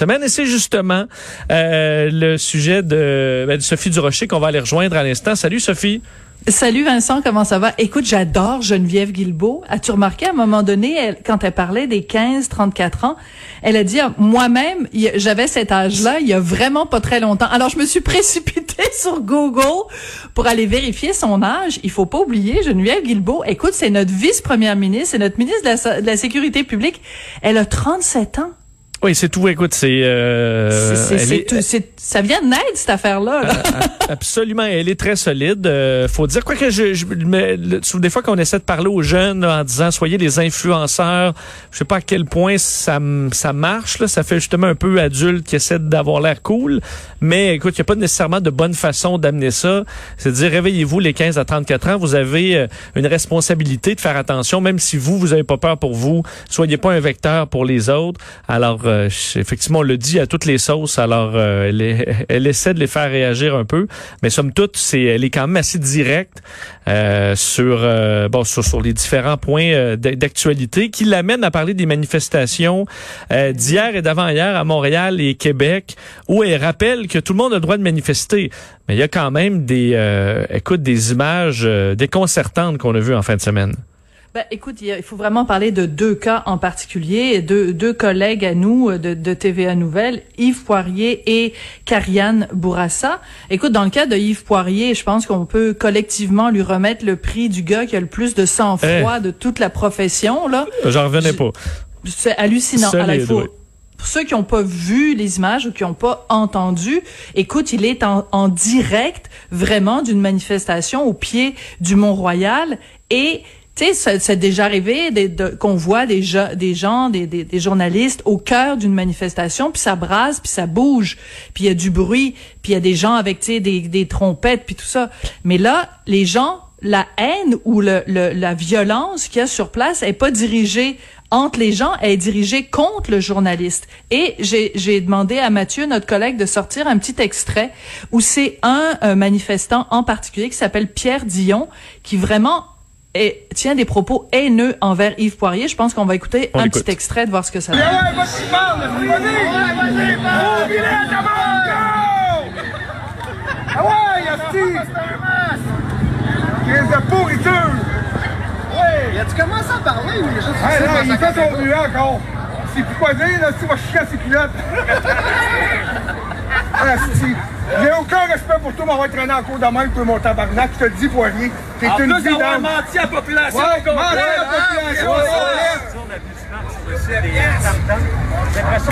Et c'est justement euh, le sujet de, ben, de Sophie Durocher qu'on va aller rejoindre à l'instant. Salut Sophie. Salut Vincent, comment ça va? Écoute, j'adore Geneviève Guilbeault. As-tu remarqué à un moment donné, elle, quand elle parlait des 15-34 ans, elle a dit, ah, moi-même, j'avais cet âge-là il y a vraiment pas très longtemps. Alors, je me suis précipitée sur Google pour aller vérifier son âge. Il faut pas oublier, Geneviève Guilbeault, écoute, c'est notre vice-première ministre, c'est notre ministre de la Sécurité publique. Elle a 37 ans. Oui, c'est tout. Écoute, c'est. Euh, ça vient de naître cette affaire-là. Là. absolument, elle est très solide. Euh, faut dire quoi que je, je mais, des fois qu'on essaie de parler aux jeunes en disant soyez des influenceurs. Je sais pas à quel point ça ça marche. Là, ça fait justement un peu adulte qui essaie d'avoir l'air cool. Mais écoute, il n'y a pas nécessairement de bonne façon d'amener ça. C'est à dire réveillez-vous les 15 à 34 ans. Vous avez euh, une responsabilité de faire attention, même si vous vous avez pas peur pour vous. Soyez pas un vecteur pour les autres. Alors euh, effectivement, on le dit à toutes les sauces. Alors, euh, elle, essaie de les faire réagir un peu, mais somme toute, c'est, elle est quand même assez directe euh, sur, bon, sur, les différents points d'actualité qui l'amènent à parler des manifestations d'hier et d'avant-hier à Montréal et Québec, où elle rappelle que tout le monde a le droit de manifester. Mais il y a quand même des, écoute, des images déconcertantes qu'on a vues en fin de semaine. Ben, écoute, il faut vraiment parler de deux cas en particulier, deux, deux collègues à nous euh, de, de TVA Nouvelles, Yves Poirier et Karianne Bourassa. Écoute, dans le cas de Yves Poirier, je pense qu'on peut collectivement lui remettre le prix du gars qui a le plus de sang-froid eh. de toute la profession. là. J'en revenais pas. C'est hallucinant. Alors, faut, pour ceux qui n'ont pas vu les images ou qui n'ont pas entendu, écoute, il est en, en direct vraiment d'une manifestation au pied du Mont-Royal et tu sais, c'est déjà arrivé qu'on voit des, des gens, des, des, journalistes au cœur d'une manifestation, puis ça brase, puis ça bouge, puis il y a du bruit, puis il y a des gens avec des, des trompettes, puis tout ça. Mais là, les gens, la haine ou le, la violence qu'il y a sur place est pas dirigée entre les gens, elle est dirigée contre le journaliste. Et j'ai demandé à Mathieu, notre collègue, de sortir un petit extrait où c'est un, un manifestant en particulier qui s'appelle Pierre Dion, qui vraiment et tient des propos haineux envers Yves Poirier. Je pense qu'on va écouter un petit extrait de voir ce que ça donne. Ah ouais, Asti! Crise de pourriture! Ouais! tu commencé à parler, mais juste... Non, il fait son nuant encore! C'est plus quoi dire, là, si va chier à ses culottes! Asti! J'ai aucun respect pour toi, m'avoir traîné en cours de même, pour mon tabarnak, je te le dis, Poirier. T'es une plus, vidange. menti à la population. Ouais, menti à la population.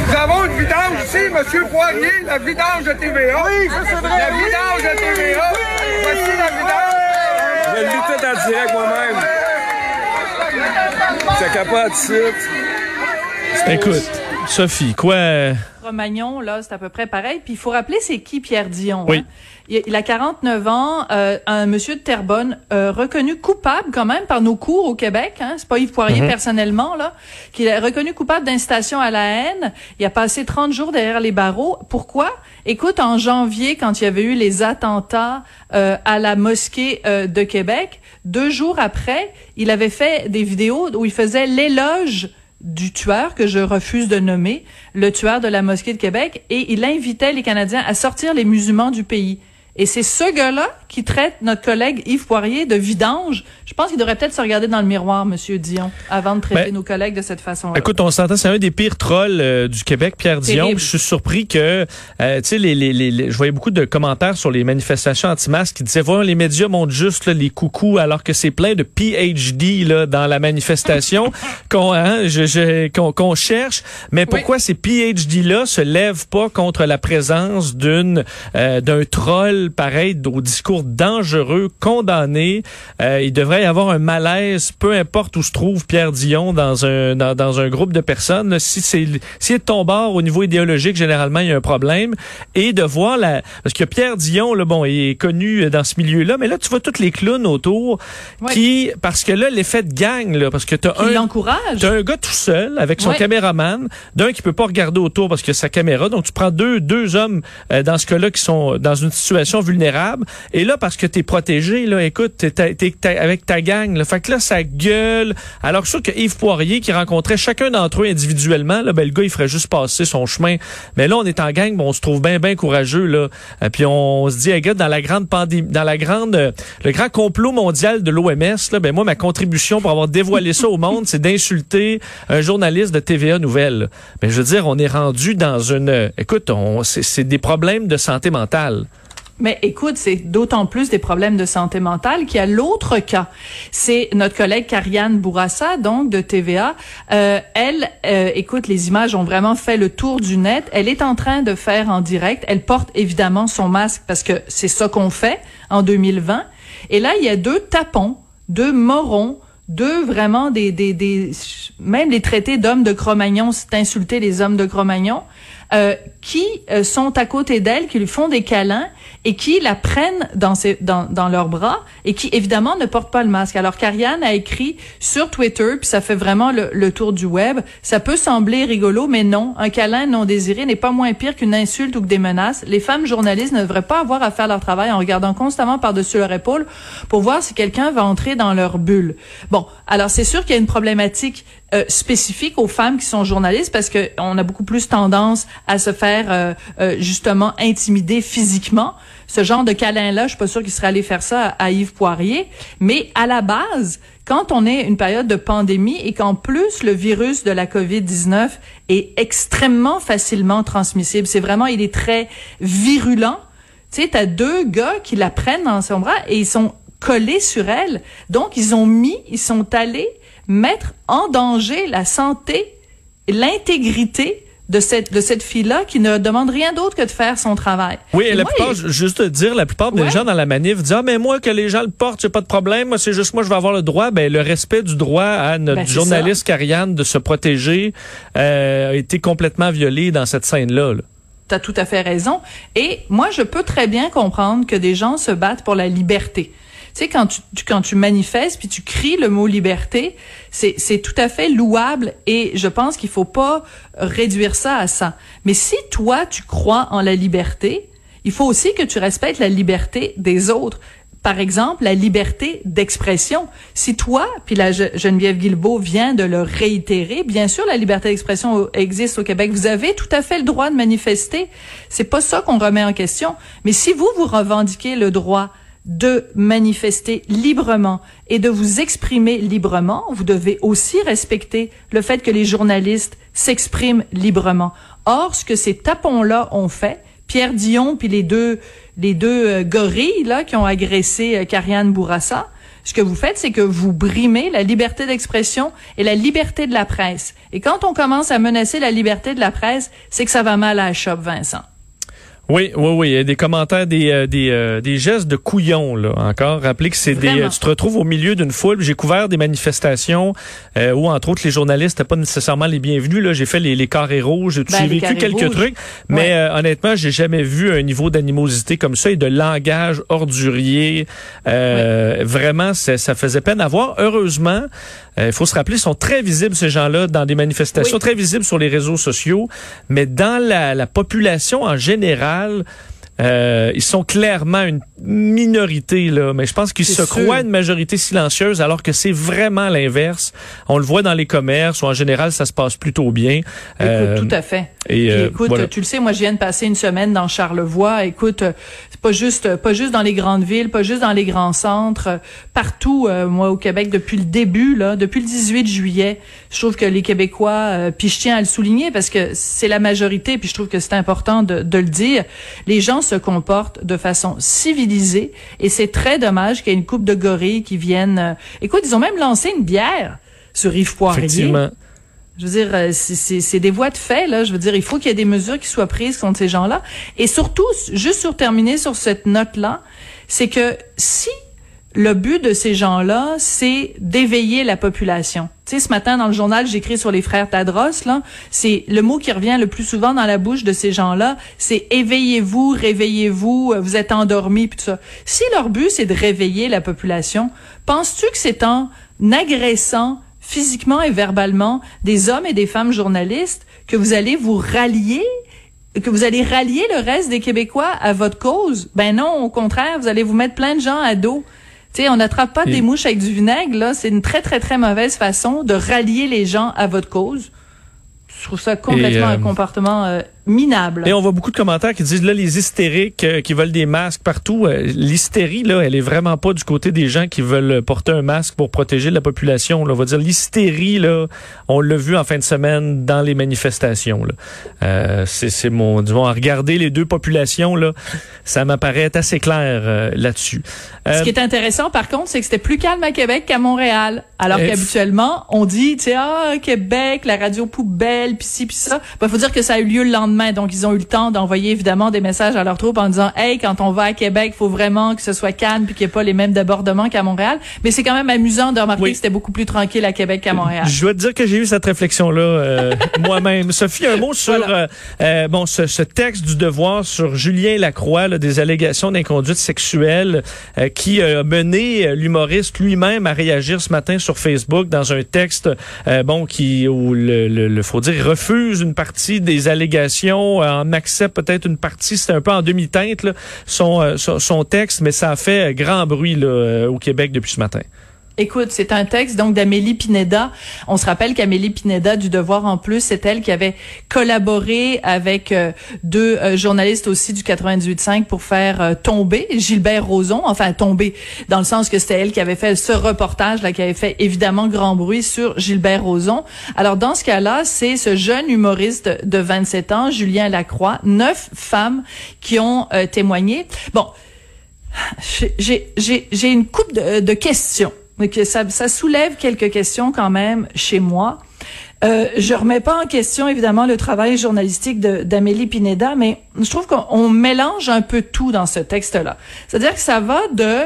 Nous avons une vidange ici, M. Poirier, la vidange de TVA. Oui, c'est vrai. La vidange de TVA. Voici la vidange. Je le lis tout en direct moi-même. Ça capote, site. Écoute, Sophie, quoi... Romagnon, là, c'est à peu près pareil. Puis il faut rappeler, c'est qui Pierre Dion? Oui. Hein? Il, a 49 ans, euh, un monsieur de Terrebonne euh, reconnu coupable quand même par nos cours au Québec. Hein? C'est pas Yves Poirier mhm. personnellement là, qui est reconnu coupable d'incitation à la haine. Il a passé 30 jours derrière les barreaux. Pourquoi? Écoute, en janvier, quand il y avait eu les attentats euh, à la mosquée de Québec, deux jours après, il avait fait des vidéos où il faisait l'éloge du tueur que je refuse de nommer, le tueur de la mosquée de Québec, et il invitait les Canadiens à sortir les musulmans du pays. Et c'est ce gars-là qui traite notre collègue Yves Poirier de vidange. Je pense qu'il devrait peut-être se regarder dans le miroir, Monsieur Dion, avant de traiter ben, nos collègues de cette façon-là. Écoute, on s'entend, c'est un des pires trolls euh, du Québec, Pierre Dion. Je suis surpris que, euh, tu sais, les, les, les, je voyais beaucoup de commentaires sur les manifestations anti-masques qui disaient, voilà, les médias montrent juste les coucous, alors que c'est plein de PhD là dans la manifestation qu'on hein, je, qu'on cherche. Mais pourquoi ces PhD-là se lèvent pas contre la présence d'une euh, d'un troll pareil au discours dangereux, condamné. Euh, il devrait y avoir un malaise, peu importe où se trouve Pierre Dion dans un dans, dans un groupe de personnes. Si c'est si ton bord au niveau idéologique, généralement il y a un problème. Et de voir la parce que Pierre Dion, là, bon, il est connu dans ce milieu-là, mais là tu vois toutes les clowns autour qui parce que là l'effet de gang, là, parce que t'as un l'encourage. un gars tout seul avec son caméraman, d'un qui peut pas regarder autour parce que sa caméra, donc tu prends deux deux hommes euh, dans ce cas-là qui sont dans une situation vulnérable. Et là, parce que tu es protégé, là, écoute, t'es, t'es, avec ta gang. Là. Fait que là, ça gueule. Alors je que Yves Poirier, qui rencontrait chacun d'entre eux individuellement, là, ben, le gars, il ferait juste passer son chemin. Mais là, on est en gang, on se trouve bien, bien courageux. Là. Et euh, puis on, se dit, hey, dans la grande pandémie, dans la grande, euh, le grand complot mondial de l'OMS, là, ben moi, ma contribution pour avoir dévoilé ça au monde, c'est d'insulter un journaliste de TVA Nouvelle. Mais je veux dire, on est rendu dans une... Écoute, on, c'est des problèmes de santé mentale. Mais écoute, c'est d'autant plus des problèmes de santé mentale qu'il y a l'autre cas. C'est notre collègue Karianne Bourassa, donc de TVA. Euh, elle, euh, écoute, les images ont vraiment fait le tour du net. Elle est en train de faire en direct. Elle porte évidemment son masque parce que c'est ça qu'on fait en 2020. Et là, il y a deux tapons, deux morons, deux vraiment des, des, des même les traités d'hommes de Cro-Magnon, c'est insulter les hommes de Cro-Magnon. Euh, qui euh, sont à côté d'elle, qui lui font des câlins et qui la prennent dans, ses, dans, dans leurs bras et qui évidemment ne portent pas le masque. Alors Karianne a écrit sur Twitter, puis ça fait vraiment le, le, tour du web. Ça peut sembler rigolo, mais non. Un câlin non désiré n'est pas moins pire qu'une insulte ou que des menaces. Les femmes journalistes ne devraient pas avoir à faire leur travail en regardant constamment par-dessus leur épaule pour voir si quelqu'un va entrer dans leur bulle. Bon, alors c'est sûr qu'il y a une problématique euh, spécifique aux femmes qui sont journalistes parce que on a beaucoup plus tendance à se faire euh, euh, justement intimider physiquement. Ce genre de câlin-là, je suis pas sûre qu'il serait allé faire ça à, Yves Poirier. Mais à la base, quand on est une période de pandémie et qu'en plus le virus de la COVID-19 est extrêmement facilement transmissible, c'est vraiment, il est très virulent. Tu sais, t'as deux gars qui la prennent dans son bras et ils sont collés sur elle. Donc, ils ont mis, ils sont allés mettre en danger la santé, l'intégrité de cette de cette fille-là qui ne demande rien d'autre que de faire son travail. Oui, et la plupart, juste dire, la plupart des gens dans la manif disent ah mais moi que les gens le portent, c'est pas de problème, moi c'est juste moi je vais avoir le droit. Ben le respect du droit à notre ben, journaliste Carianne de se protéger euh, a été complètement violé dans cette scène-là. Là. T'as tout à fait raison. Et moi, je peux très bien comprendre que des gens se battent pour la liberté. Tu sais, quand tu, quand tu manifestes puis tu cries le mot liberté, c'est, c'est tout à fait louable et je pense qu'il faut pas réduire ça à ça. Mais si toi, tu crois en la liberté, il faut aussi que tu respectes la liberté des autres par exemple, la liberté d'expression. Si toi, puis la Geneviève Guilbeault vient de le réitérer, bien sûr, la liberté d'expression existe au Québec. Vous avez tout à fait le droit de manifester. C'est pas ça qu'on remet en question. Mais si vous, vous revendiquez le droit de manifester librement et de vous exprimer librement, vous devez aussi respecter le fait que les journalistes s'expriment librement. Or, ce que ces tapons-là ont fait, Pierre Dion puis les deux les deux euh, gorilles là qui ont agressé euh, Karianne Bourassa, ce que vous faites, c'est que vous brimez la liberté d'expression et la liberté de la presse. Et quand on commence à menacer la liberté de la presse, c'est que ça va mal à la Vincent. Oui, oui, oui. Il y a des commentaires, des, euh, des, euh, des gestes de couillons, là, encore. Rappelez que c'est des. Tu te retrouves au milieu d'une foule. J'ai couvert des manifestations euh, où, entre autres, les journalistes n'étaient pas nécessairement les bienvenus. Là, j'ai fait les, les carrés rouges, j'ai ben, vécu quelques trucs. Mais honnêtement, j'ai jamais vu un niveau d'animosité comme ça et de langage ordurier. Vraiment, ça faisait peine à voir. Heureusement, il faut se rappeler, ils sont très visibles, ces gens-là, dans des manifestations, très visibles sur les réseaux sociaux. Mais dans la, la population en général, euh, ils sont clairement une minorité, là, mais je pense qu'ils se croient une majorité silencieuse alors que c'est vraiment l'inverse. On le voit dans les commerces où en général ça se passe plutôt bien. Euh, tout à fait. Et, euh, écoute, tu le sais, moi je viens de passer une semaine dans Charlevoix. Écoute, pas juste pas juste dans les grandes villes, pas juste dans les grands centres, partout moi au Québec depuis le début là, depuis le 18 juillet, je trouve que les Québécois puis je tiens à le souligner parce que c'est la majorité puis je trouve que c'est important de, de le dire, les gens se comportent de façon civilisée et c'est très dommage qu'il y ait une coupe de gorilles qui viennent. Euh, écoute, ils ont même lancé une bière sur Yves Poirier. Effectivement. Je veux dire, euh, c'est des voies de fait, là. Je veux dire, il faut qu'il y ait des mesures qui soient prises contre ces gens-là. Et surtout, juste sur terminer sur cette note-là, c'est que si le but de ces gens-là, c'est d'éveiller la population. Tu sais, ce matin dans le journal, j'écris sur les frères Tadros, là, c'est le mot qui revient le plus souvent dans la bouche de ces gens-là, c'est éveillez-vous, réveillez-vous, vous êtes endormis, puis tout ça. Si leur but c'est de réveiller la population, penses-tu que c'est en agressant physiquement et verbalement des hommes et des femmes journalistes que vous allez vous rallier que vous allez rallier le reste des Québécois à votre cause? Ben non, au contraire, vous allez vous mettre plein de gens à dos. sais, on n'attrape pas des mouches avec du vinaigre, là. C'est une très, très, très mauvaise façon de rallier les gens à votre cause. Je trouve ça complètement un euh, comportement euh, minable. Et on voit beaucoup de commentaires qui disent là les hystériques euh, qui veulent des masques partout. Euh, l'hystérie là, elle est vraiment pas du côté des gens qui veulent porter un masque pour protéger la population. Là. On va dire l'hystérie là, on l'a vu en fin de semaine dans les manifestations. Euh, c'est mon disons à regarder les deux populations là, ça m'apparaît assez clair là-dessus. Ce qui est intéressant par contre, c'est que c'était plus calme à Québec qu'à Montréal. Alors qu'habituellement, on dit tu sais ah Québec, la radio poubelle, puis ci puis ça. Il ben, faut dire que ça a eu lieu le lendemain donc, ils ont eu le temps d'envoyer évidemment des messages à leurs troupes en disant, hey, quand on va à Québec, faut vraiment que ce soit calme puis qu'il n'y ait pas les mêmes débordements qu'à Montréal. Mais c'est quand même amusant de remarquer que c'était beaucoup plus tranquille à Québec qu'à Montréal. Je dois te dire que j'ai eu cette réflexion-là euh, moi-même. Sophie, un mot sur euh, euh, bon ce, texte du devoir sur Julien Lacroix, des allégations d'inconduite sexuelle qui a mené l'humoriste lui-même à réagir ce matin sur Facebook dans un texte bon qui où le, le faut dire refuse une partie des allégations en accepte peut-être une partie. C'était un peu en demi-teinte, son, son, son, texte, mais ça a fait grand bruit euh, au Québec depuis ce matin. Écoute, c'est un texte donc d'Amélie Pineda. On se rappelle qu'Amélie Pineda du Devoir en plus, c'est elle qui avait collaboré avec euh, deux euh, journalistes aussi du 98.5 pour faire euh, tomber Gilbert Rozon, enfin tomber dans le sens que c'était elle qui avait fait ce reportage là qui avait fait évidemment grand bruit sur Gilbert Rozon. Alors dans ce cas-là, c'est ce jeune humoriste de 27 ans, Julien Lacroix, neuf femmes qui ont témoigné. Bon, j'ai une coupe de questions que ça, ça soulève quelques questions quand même chez moi. Euh, je remets pas en question évidemment le travail journalistique d'Amélie Pineda, mais je trouve qu'on mélange un peu tout dans ce texte-là. C'est-à-dire que ça va de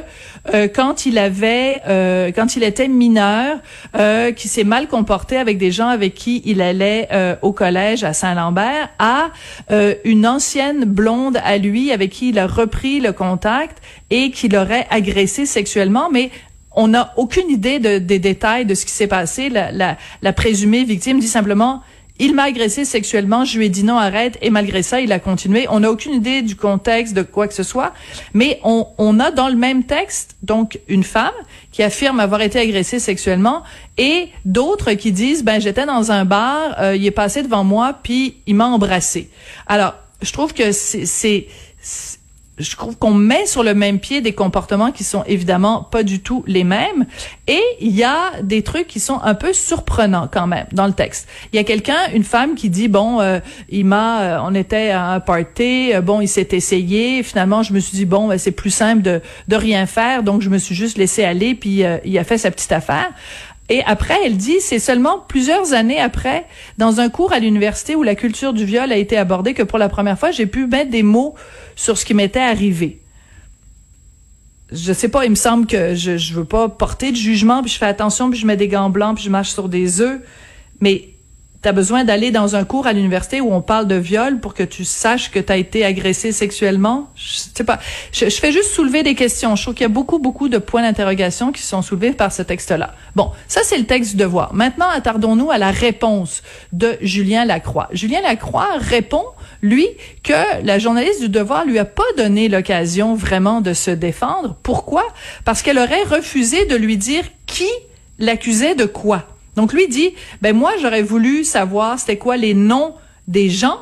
euh, quand il avait, euh, quand il était mineur, euh, qui s'est mal comporté avec des gens avec qui il allait euh, au collège à Saint-Lambert, à euh, une ancienne blonde à lui avec qui il a repris le contact et qui l'aurait agressé sexuellement, mais on n'a aucune idée des détails de ce qui s'est passé. La, la, présumée victime dit simplement il m'a agressé sexuellement, je lui ai dit non, arrête, et malgré ça, il a continué. On n'a aucune idée du contexte, de quoi que ce soit, mais on, on a dans le même texte, donc, une femme qui affirme avoir été agressée sexuellement, et d'autres qui disent, ben, j'étais dans un bar, euh, il est passé devant moi, puis il m'a embrassé. Alors, je trouve que c'est je trouve qu'on met sur le même pied des comportements qui sont évidemment pas du tout les mêmes et il y a des trucs qui sont un peu surprenants quand même dans le texte. Il y a quelqu'un, une femme qui dit bon, euh, il m'a, euh, on était à un party, euh, bon, il s'est essayé. Finalement, je me suis dit bon, ben, c'est plus simple de de rien faire, donc je me suis juste laissé aller puis il a fait sa petite affaire. Et après, elle dit, c'est seulement plusieurs années après, dans un cours à l'université où la culture du viol a été abordée, que pour la première fois, j'ai pu mettre des mots sur ce qui m'était arrivé. Je sais pas, il me semble que je, je veux pas porter de jugement, puis je fais attention, puis je mets des gants blancs, puis je marche sur des œufs, mais tu as besoin d'aller dans un cours à l'université où on parle de viol pour que tu saches que tu as été agressé sexuellement? Je sais pas. Je, fais juste soulever des questions. Je trouve qu'il y a beaucoup, beaucoup de points d'interrogation qui sont soulevés par ce texte-là. Bon, ça, c'est le texte du devoir. Maintenant, attardons-nous à la réponse de Julien Lacroix. Julien Lacroix répond, lui, que la journaliste du devoir lui a pas donné l'occasion vraiment de se défendre. Pourquoi? Parce qu'elle aurait refusé de lui dire qui l'accusait de quoi. Donc lui dit, ben moi j'aurais voulu savoir c'était quoi les noms des gens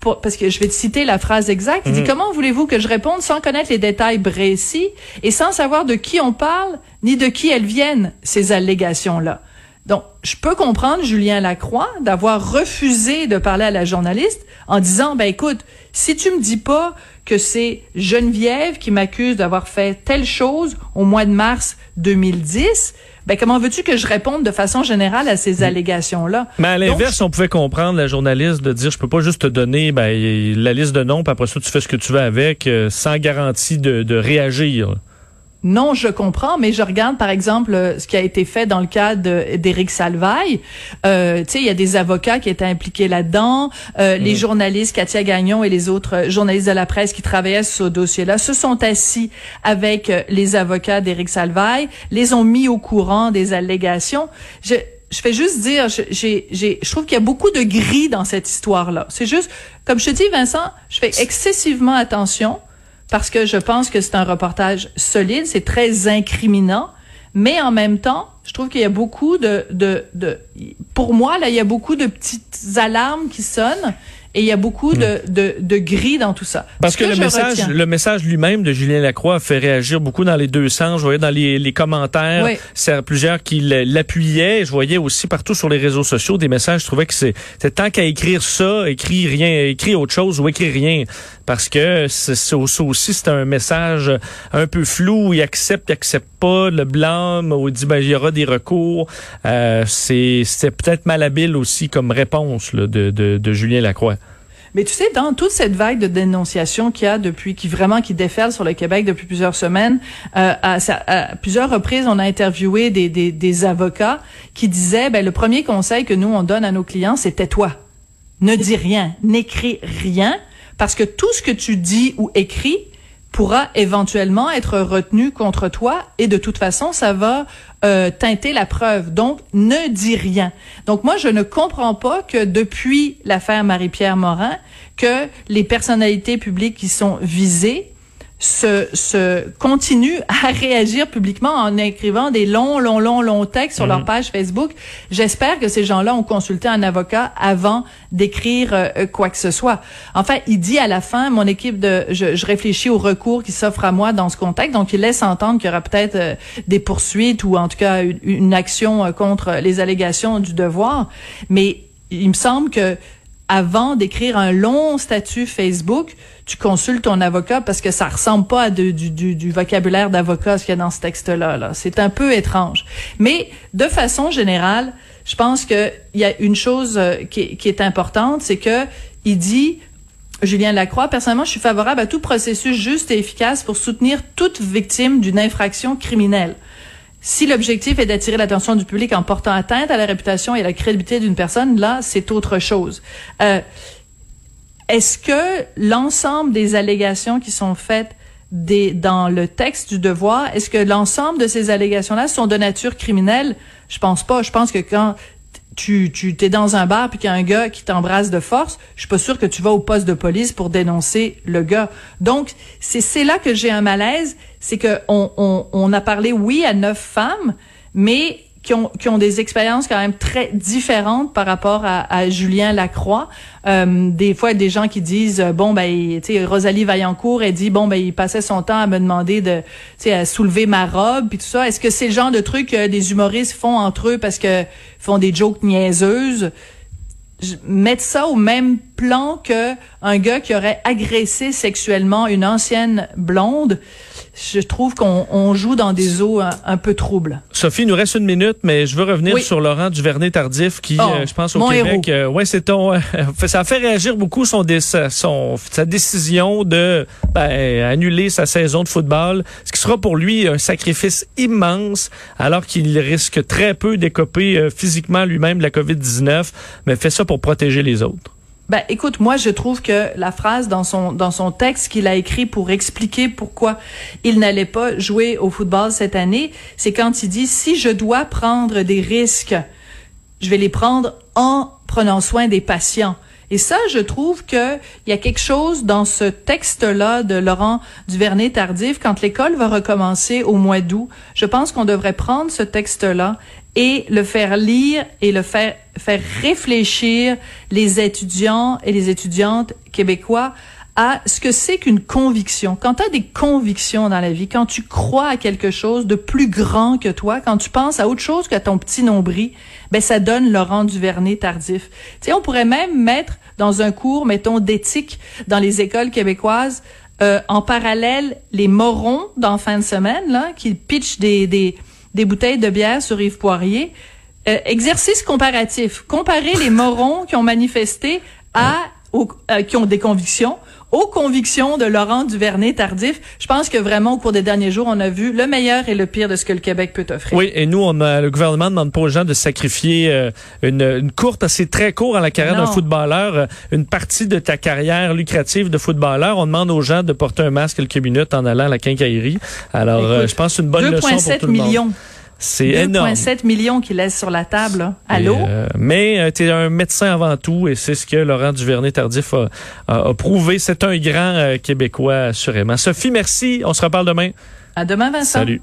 parce que je vais te citer la phrase exacte. Il dit mhm. comment voulez-vous que je réponde sans connaître les détails précis et sans savoir de qui on parle ni de qui elles viennent ces allégations là. Donc, je peux comprendre Julien Lacroix d'avoir refusé de parler à la journaliste en disant, ben écoute, si tu me dis pas que c'est Geneviève qui m'accuse d'avoir fait telle chose au mois de mars 2010, ben comment veux-tu que je réponde de façon générale à ces allégations-là? Mais à l'inverse, on pouvait comprendre la journaliste de dire, je peux pas juste te donner ben, la liste de noms, puis après ça, tu fais ce que tu veux avec, euh, sans garantie de, de réagir. Non, je comprends, mais je regarde par exemple ce qui a été fait dans le cas d'Éric Salvaille. Euh, tu sais, il y a des avocats qui étaient impliqués là-dedans. Euh, les mm. journalistes, Katia Gagnon et les autres journalistes de la presse qui travaillaient sur ce dossier-là, se sont assis avec euh, les avocats d'Éric Salvaille, les ont mis au courant des allégations. Je, je fais juste dire, j'ai, j'ai, je trouve qu'il y a beaucoup de gris dans cette histoire-là. C'est juste, comme je te dis, Vincent, je fais excessivement attention parce que je pense que c'est un reportage solide, c'est très incriminant, mais en même temps, je trouve qu'il y a beaucoup de, de, de, pour moi, là, il y a beaucoup de petites alarmes qui sonnent et il y a beaucoup de, hmm. de, de gris dans tout ça. Parce que, le, message, le message lui-même de Julien Lacroix a fait réagir beaucoup dans les deux sens. Je voyais dans les, les commentaires, c'est plusieurs qui l'appuyaient. Je voyais aussi partout sur les réseaux sociaux des messages. Je trouvais que c'est tant qu'à écrire ça, écrire rien, écrire autre chose ou écrire rien. Parce que c'est aussi, c'est un message un peu flou. Il accepte, il accepte pas le blâme il dit ben, il y aura des recours. Euh, c'est peut-être malhabile aussi comme réponse là, de, de, de Julien Lacroix. Mais tu sais, dans toute cette vague de dénonciation qu'il y a depuis, qui vraiment qui déferle sur le Québec depuis plusieurs semaines, euh, à, à, plusieurs reprises, on a interviewé des, des, des avocats qui disaient, ben le premier conseil que nous on donne à nos clients, c'est tais-toi, ne dis rien, n'écris rien, parce que tout ce que tu dis ou écris pourra éventuellement être retenu contre toi et de toute façon, ça va euh, teinter la preuve. Donc, ne dis rien. Donc, moi, je ne comprends pas que depuis l'affaire Marie-Pierre Morin, que les personnalités publiques qui sont visées se, se continuent à réagir publiquement en écrivant des longs, longs, longs, longs textes sur leur mhm. page Facebook. J'espère que ces gens-là ont consulté un avocat avant d'écrire euh, quoi que ce soit. Enfin, il dit à la fin, mon équipe de, je, je réfléchis aux recours qui s'offrent à moi dans ce contexte. Donc, il laisse entendre qu'il y aura peut-être euh, des poursuites ou en tout cas une, une action euh, contre les allégations du devoir. Mais il me semble que avant d'écrire un long statut Facebook, tu consultes ton avocat parce que ça ressemble pas à du, du, vocabulaire d'avocat ce qu'il y a dans ce texte-là. -là, c'est un peu étrange. Mais de façon générale, je pense qu'il y a une chose euh, qui, qui est importante, c'est que il dit Julien Lacroix, personnellement, je suis favorable à tout processus juste et efficace pour soutenir toute victime d'une infraction criminelle. Si l'objectif est d'attirer l'attention du public en portant atteinte à la réputation et à la crédibilité d'une personne, là, c'est autre chose. Euh, Est-ce que l'ensemble des allégations qui sont faites des, dans le texte du devoir, est-ce que l'ensemble de ces allégations-là sont de nature criminelle? Je pense pas. Je pense que quand tu, tu t'es dans un bar puis qu'il y a un gars qui t'embrasse de force, je suis pas sûre que tu vas au poste de police pour dénoncer le gars. Donc c'est c'est là que j'ai un malaise, c'est que on, on, on a parlé oui à neuf femmes, mais qui ont, qui ont des expériences quand même très différentes par rapport à, à Julien Lacroix. Euh, des fois, des gens qui disent euh, bon ben, tu sais, Rosalie Vaillancourt, elle dit bon ben, il passait son temps à me demander de, tu sais, à soulever ma robe puis tout ça. Est-ce que c'est le genre de truc que des humoristes font entre eux parce que font des jokes niaiseuses? mettre ça au même plan que un gars qui aurait agressé sexuellement une ancienne blonde, je trouve qu'on joue dans des eaux un, peu troubles. Sophie, il nous reste une minute, mais je veux revenir sur Laurent Duvernay-Tardif qui, oh, euh, je pense, au Québec, euh, ouais, c'est ton, euh, ça a fait réagir beaucoup son, son sa décision de ben, annuler sa saison de football, ce qui sera pour lui un sacrifice immense, alors qu'il risque très peu d'écoper physiquement lui-même de la COVID-19, mais fait ça pour protéger les autres. Ben, écoute, moi, je trouve que la phrase dans son dans son texte qu'il a écrit pour expliquer pourquoi il n'allait pas jouer au football cette année, c'est quand il dit si je dois prendre des risques, je vais les prendre en prenant soin des patients. Et ça, je trouve que il y a quelque chose dans ce texte-là de Laurent Duvernay-Tardif quand l'école va recommencer au mois d'août. Je pense qu'on devrait prendre ce texte-là et le faire lire et le faire faire réfléchir les étudiants et les étudiantes québécois à ce que c'est qu'une conviction. Quand tu as des convictions dans la vie, quand tu crois à quelque chose de plus grand que toi, quand tu penses à autre chose que ton petit nombril, ben ça donne Laurent Duvernay tardif. Tu sais, on pourrait même mettre dans un cours, mettons, d'éthique dans les écoles québécoises, euh, en parallèle les morons dans fin de semaine, là, qui pitchent des, des des bouteilles de bière sur Yves Poirier. Euh, exercice comparatif. Comparer les morons qui ont manifesté à euh, qui ont des convictions aux convictions de Laurent Duvernay-Tardif. Je pense que vraiment, au cours des derniers jours, on a vu le meilleur et le pire de ce que le Québec peut offrir. Oui, et nous, on a, le gouvernement ne demande pas aux gens de sacrifier euh, une, une courte, assez très court à la carrière d'un footballeur, euh, une partie de ta carrière lucrative de footballeur. On demande aux gens de porter un masque quelques minutes en allant à la quincaillerie. Alors, je pense que c'est une bonne leçon pour tout le millions. monde. C'est énorme. 2,7 millions qu'il laisse sur la table. Allô? Euh, mais euh, tu es un médecin avant tout et c'est ce que Laurent Duvernay-Tardif a, a, prouvé. C'est un grand euh, Québécois, assurément. Sophie, merci. On se reparle demain. À demain, Vincent. Salut.